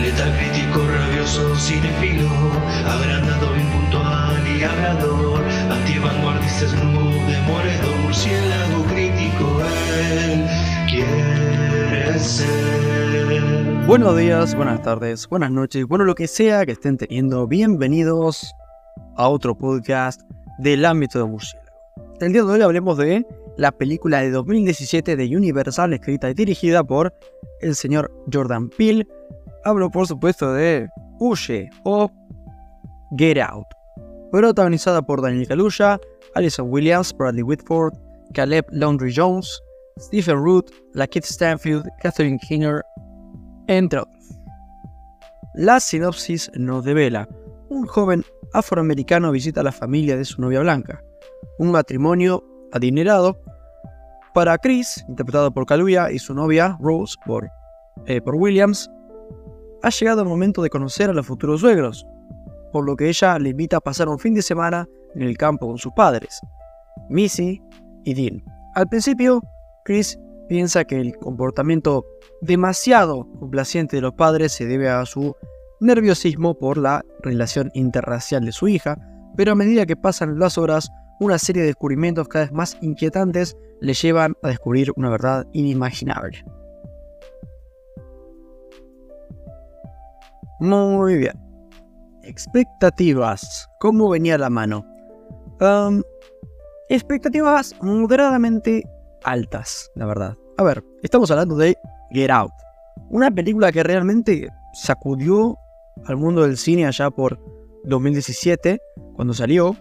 Letal crítico, rabioso, cinefilo, agrandado, impuntual y hablador, antivanguardista, snoop, murciélago crítico, él quiere ser. Buenos días, buenas tardes, buenas noches, bueno lo que sea que estén teniendo, bienvenidos a otro podcast del ámbito de murciélago. El día de hoy hablemos de la película de 2017 de Universal, escrita y dirigida por el señor Jordan Peele. Hablo por supuesto de Huye o Get Out, protagonizada por Daniel Kaluuya, Alison Williams, Bradley Whitford, Caleb Laundry Jones, Stephen Root, Lakeith Stanfield, Catherine Keener, entre otros. La sinopsis nos devela: un joven afroamericano visita a la familia de su novia blanca. Un matrimonio adinerado para Chris, interpretado por Kaluuya, y su novia Rose por, eh, por Williams, ha llegado el momento de conocer a los futuros suegros, por lo que ella le invita a pasar un fin de semana en el campo con sus padres, Missy y Dean. Al principio, Chris piensa que el comportamiento demasiado complaciente de los padres se debe a su nerviosismo por la relación interracial de su hija, pero a medida que pasan las horas, una serie de descubrimientos cada vez más inquietantes le llevan a descubrir una verdad inimaginable. Muy bien. Expectativas. ¿Cómo venía la mano? Expectativas moderadamente altas, la verdad. A ver, estamos hablando de Get Out. Una película que realmente sacudió al mundo del cine allá por 2017, cuando salió.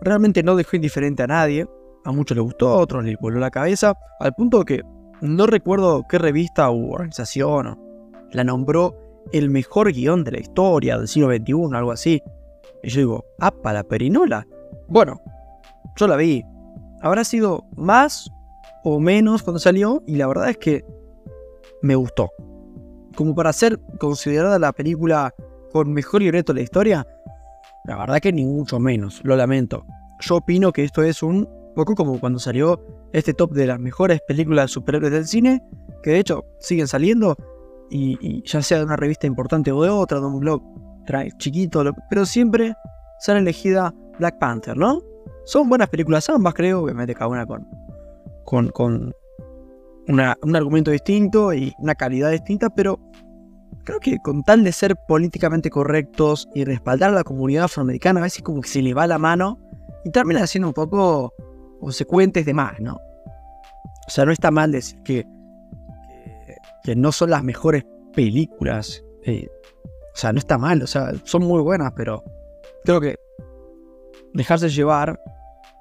Realmente no dejó indiferente a nadie. A muchos les gustó, a otros les voló la cabeza. Al punto que no recuerdo qué revista u organización la nombró el mejor guion de la historia del siglo XXI, algo así. Y yo digo, ¡apa la perinola! Bueno, yo la vi. Habrá sido más o menos cuando salió, y la verdad es que me gustó. Como para ser considerada la película con mejor libreto de la historia, la verdad que ni mucho menos, lo lamento. Yo opino que esto es un poco como cuando salió este top de las mejores películas de superhéroes del cine, que de hecho siguen saliendo, y, ya sea de una revista importante o de otra, de un blog trae chiquito, pero siempre sale elegida Black Panther, ¿no? Son buenas películas ambas, creo, obviamente cada una con, con, con un argumento distinto y una calidad distinta, pero creo que con tal de ser políticamente correctos y respaldar a la comunidad afroamericana, a veces como que se le va la mano y termina siendo un poco consecuentes de más, ¿no? O sea, no está mal decir que que no son las mejores películas. Eh, o sea, no está mal, o sea, son muy buenas, pero creo que dejarse llevar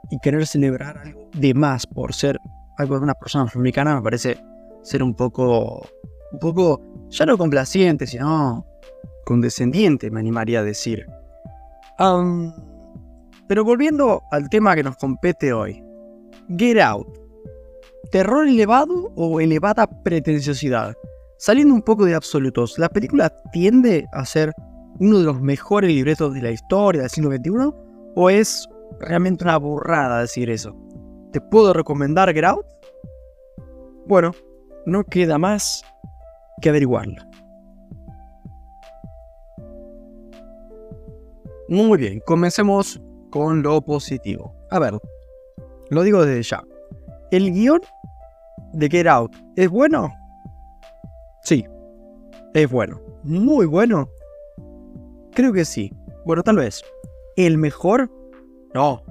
y querer celebrar algo de más por ser algo de una persona afroamericana me parece ser un poco, un poco, ya no complaciente, sino condescendiente, me animaría a decir. pero volviendo al tema que nos compete hoy, Get Out terror elevado o elevada pretenciosidad. Saliendo un poco de absolutos, ¿la película tiende a ser uno de los mejores libretos de la historia del siglo XXI? ¿O es realmente una burrada decir eso? ¿Te puedo recomendar Get Out? Bueno, no queda más que averiguarlo. Muy bien, comencemos con lo positivo. A ver, lo digo desde ya. ¿El guion de Get Out es bueno? Sí, es bueno. Muy bueno. Creo que sí. Bueno, tal vez. ¿El mejor? No.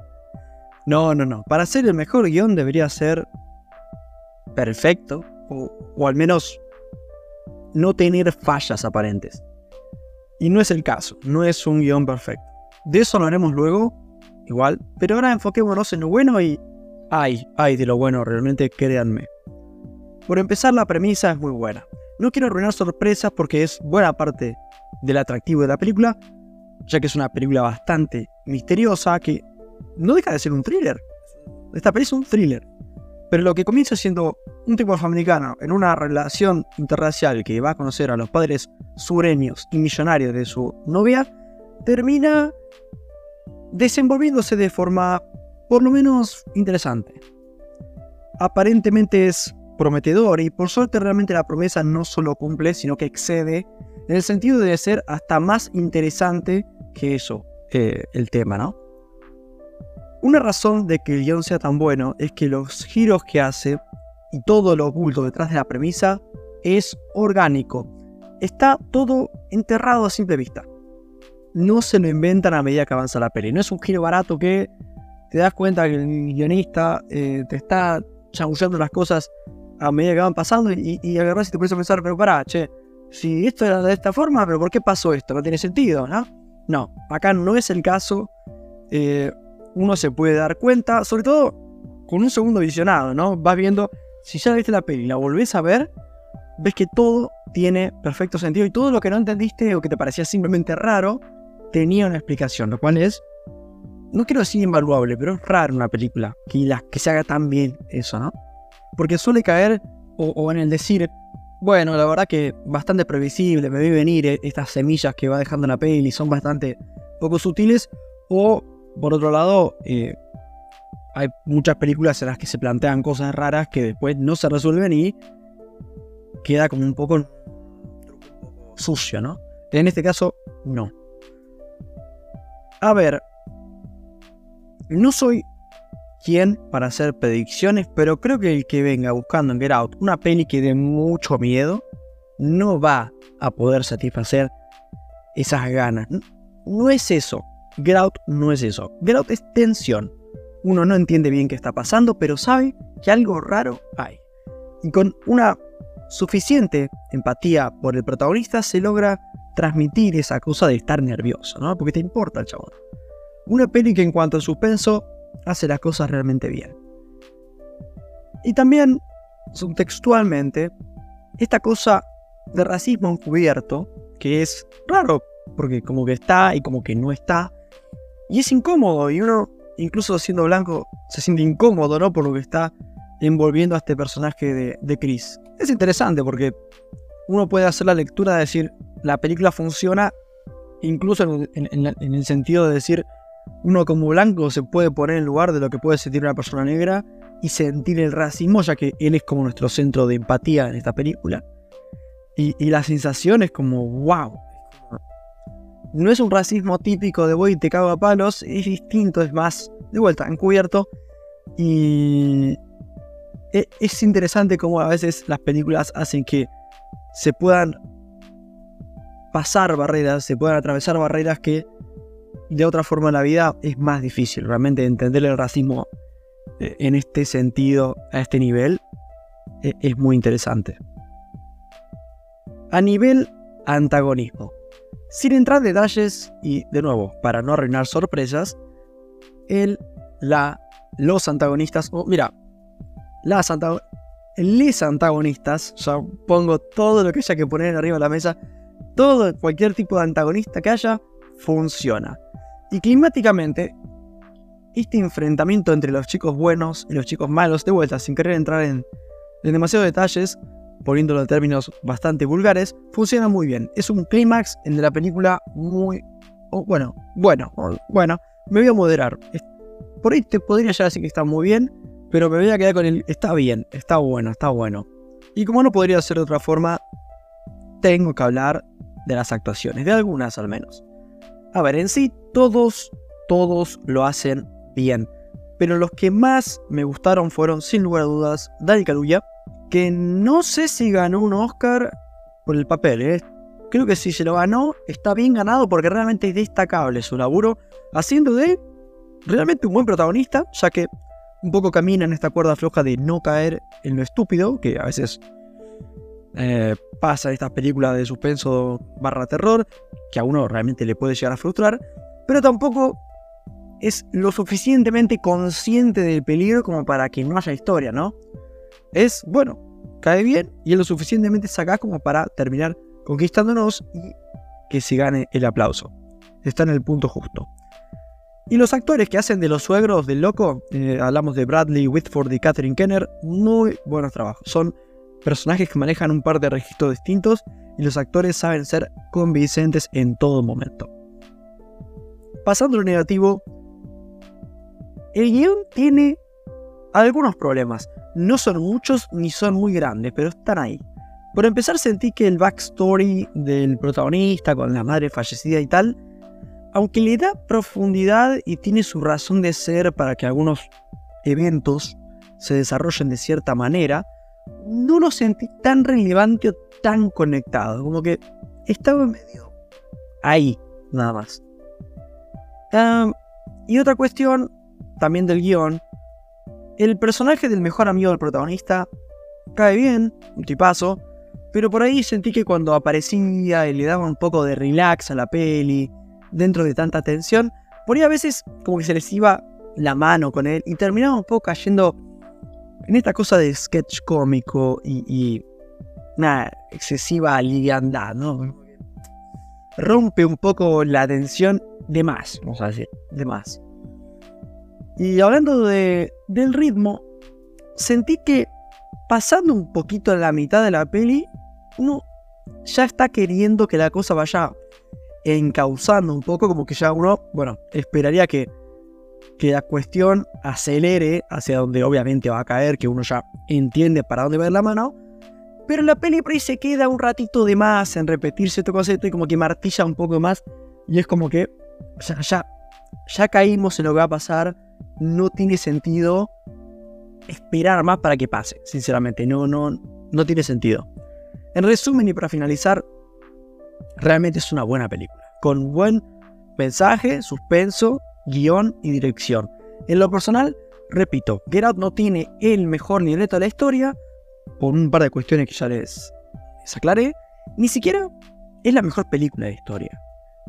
No, no, no. Para ser el mejor guion debería ser perfecto. O, o al menos no tener fallas aparentes. Y no es el caso. No es un guion perfecto. De eso lo haremos luego. Igual. Pero ahora enfoquémonos en lo bueno y Ay, ay de lo bueno, realmente créanme. Por empezar, la premisa es muy buena. No quiero arruinar sorpresas porque es buena parte del atractivo de la película, ya que es una película bastante misteriosa que no deja de ser un thriller. Esta película es un thriller. Pero lo que comienza siendo un tipo afroamericano en una relación interracial que va a conocer a los padres sureños y millonarios de su novia, termina desenvolviéndose de forma por lo menos interesante. Aparentemente es prometedor y por suerte realmente la promesa no solo cumple, sino que excede en el sentido de ser hasta más interesante que eso, eh, el tema, ¿no? Una razón de que el guion sea tan bueno es que los giros que hace y todo lo oculto detrás de la premisa es orgánico. Está todo enterrado a simple vista. No se lo inventan a medida que avanza la peli. No es un giro barato que te das cuenta que el guionista eh, te está chamullando las cosas a medida que van pasando y, y agarras y te pones a pensar, pero pará, che, si esto era de esta forma, pero ¿por qué pasó esto? No tiene sentido, ¿no? No, acá no es el caso. Eh, uno se puede dar cuenta, sobre todo con un segundo visionado, ¿no? Vas viendo, si ya viste la peli y la volvés a ver, ves que todo tiene perfecto sentido y todo lo que no entendiste o que te parecía simplemente raro, tenía una explicación, lo cual es, no quiero decir invaluable, pero es raro una película que, que se haga tan bien eso, ¿no? Porque suele caer o, en el decir, bueno, la verdad que bastante previsible, me vi venir eh, estas semillas que va dejando la peli, son bastante poco sutiles, o por otro lado, eh, hay muchas películas en las que se plantean cosas raras que después no se resuelven y queda como un poco sucio, ¿no? En este caso, no. A ver, no soy quien para hacer predicciones, pero creo que el que venga buscando en Get Out una peli que dé mucho miedo, no va a poder satisfacer esas ganas. No es eso. Get Out no es eso. Get Out es tensión. Uno no entiende bien qué está pasando, pero sabe que algo raro hay. Y con una suficiente empatía por el protagonista se logra transmitir esa cosa de estar nervioso, ¿no? Porque te importa el chabón. Una peli que en cuanto a suspenso hace las cosas realmente bien. Y también, subtextualmente, esta cosa de racismo encubierto, que es raro, porque como que está y como que no está, y es incómodo, y uno, incluso siendo blanco, se siente incómodo, ¿no? Por lo que está envolviendo a este personaje de, de Chris. Es interesante porque uno puede hacer la lectura de decir, la película funciona incluso en, el sentido de decir, uno como blanco se puede poner en lugar de lo que puede sentir una persona negra y sentir el racismo, ya que él es como nuestro centro de empatía en esta película. Y, y la sensación es como, wow, no es un racismo típico de voy y te cago a palos, es distinto, es más, de vuelta, encubierto. Y e, es interesante cómo a veces las películas hacen que se puedan pasar barreras, se puedan atravesar barreras que de otra forma en la vida es más difícil. Realmente entender el racismo eh, en este sentido, a este nivel, e, es muy interesante. A nivel antagonismo. Sin entrar en detalles y de nuevo, para no arruinar sorpresas, el, la, los antagonistas, o mira, las les antagonistas, ya pongo todo lo que haya que poner arriba de la mesa, todo, cualquier tipo de antagonista que haya, funciona. Y climáticamente, este enfrentamiento entre los chicos buenos y los chicos malos, de vuelta, sin querer entrar en, en demasiados detalles, poniéndolo en términos bastante vulgares, funciona muy bien. Es un clímax en la película muy... bueno, bueno, bueno, me voy a moderar. Por ahí te podría ya decir que está muy bien, pero me voy a quedar con el... Está bien, está bueno, está bueno. Y como no podría ser de otra forma, tengo que hablar de las actuaciones, de algunas al menos. A ver, en sí, todos, todos lo hacen bien. Pero los que más me gustaron fueron, sin lugar a dudas, Dani Kaluuya, que no sé si ganó un Oscar por el papel, ¿eh? Creo que si se lo ganó, está bien ganado porque realmente es destacable su laburo, haciendo de realmente un buen protagonista, ya que un poco camina en esta cuerda floja de no caer en lo estúpido, que a veces eh, pasa estas películas de suspenso barra terror, que a uno realmente le puede llegar a frustrar, pero tampoco es lo suficientemente consciente del peligro como para que no haya historia, ¿no? es, bueno, cae bien y es lo suficientemente sagaz como para terminar conquistándonos y que se gane el aplauso. Está en el punto justo. Y los actores que hacen de los suegros del loco, eh, hablamos de Bradley Whitford y Catherine Kenner, muy buenos trabajos. Son personajes que manejan un par de registros distintos y los actores saben ser convincentes en todo momento. Pasando a lo negativo, el guion tiene algunos problemas. no son muchos ni son muy grandes, pero están ahí. Por empezar sentí que el backstory del protagonista con la madre fallecida y tal, aunque le da profundidad y tiene su razón de ser para que algunos eventos se desarrollen de cierta manera, no lo sentí tan relevante o tan conectado, como que estaba medio ahí, nada más. y otra cuestión, también del guion, el personaje del mejor amigo del protagonista cae bien, un tipazo, pero por ahí sentí que cuando aparecía y le daba un poco de relax a la peli, dentro de tanta tensión, por ahí a veces como que se les iba la mano con él y terminaba un poco cayendo en esta cosa de sketch cómico y, una excesiva liviandad, ¿no? Rompe un poco la tensión de más, vamos a decir, de más. Y hablando de, del ritmo, sentí que pasando un poquito la mitad de la peli, uno ya está queriendo que la cosa vaya encauzando un poco, como que ya uno, bueno, esperaría que que la cuestión acelere hacia donde obviamente va a caer, que uno ya entiende para dónde va la mano. Pero la peli por se queda un ratito de más en repetirse este concepto y como que martilla un poco más. Y es como que ya, ya, ya caímos en lo que va a pasar. No tiene sentido esperar más para que pase, sinceramente. No, no, no tiene sentido. En resumen y para finalizar, realmente es una buena película. Con buen mensaje, suspenso guion y dirección. En lo personal, repito, Get no tiene el mejor libreto de la historia, por un par de cuestiones que ya les, les aclaré, ni siquiera es la mejor película de la historia.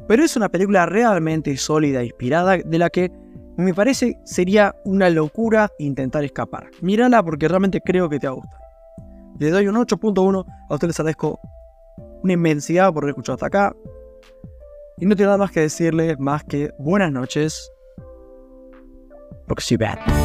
Pero es una película realmente sólida inspirada de la que me parece sería una locura intentar escapar. Mírala porque realmente creo que te va a gustar. Le doy un 8.1, a ustedes les agradezco una inmensidad por haber escuchado hasta acá. Y no tengo nada más que decirle más que buenas noches. Bad.